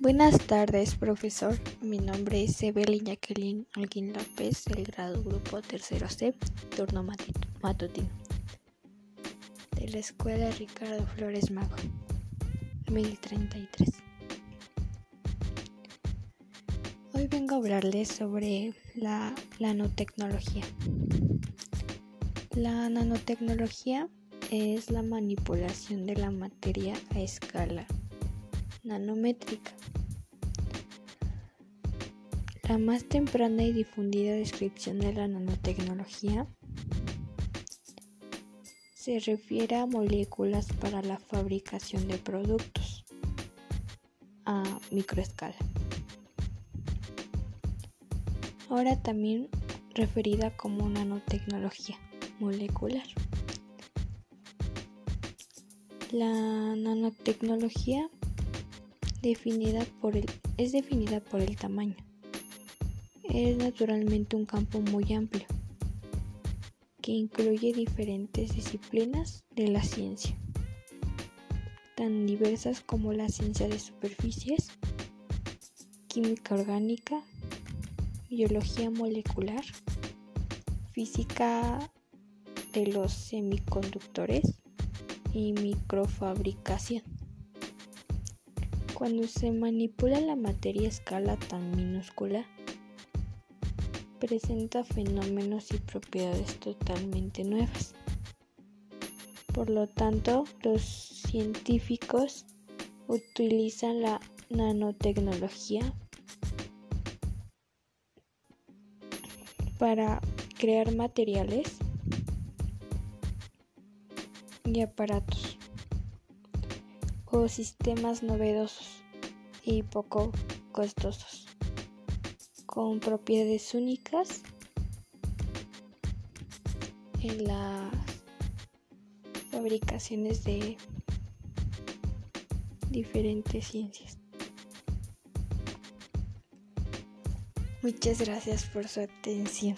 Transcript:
Buenas tardes, profesor. Mi nombre es Evelyn Jacqueline Alguín López, del grado grupo tercero C, turno matutino, de la Escuela Ricardo Flores Mago, 1033. Hoy vengo a hablarles sobre la nanotecnología. La nanotecnología es la manipulación de la materia a escala nanométrica. La más temprana y difundida descripción de la nanotecnología se refiere a moléculas para la fabricación de productos a microescala. Ahora también referida como nanotecnología molecular. La nanotecnología definida por el, es definida por el tamaño. Es naturalmente un campo muy amplio que incluye diferentes disciplinas de la ciencia, tan diversas como la ciencia de superficies, química orgánica, biología molecular, física de los semiconductores y microfabricación. Cuando se manipula la materia a escala tan minúscula, presenta fenómenos y propiedades totalmente nuevas. Por lo tanto, los científicos utilizan la nanotecnología para crear materiales y aparatos o sistemas novedosos y poco costosos, con propiedades únicas en las fabricaciones de diferentes ciencias. Muchas gracias por su atención.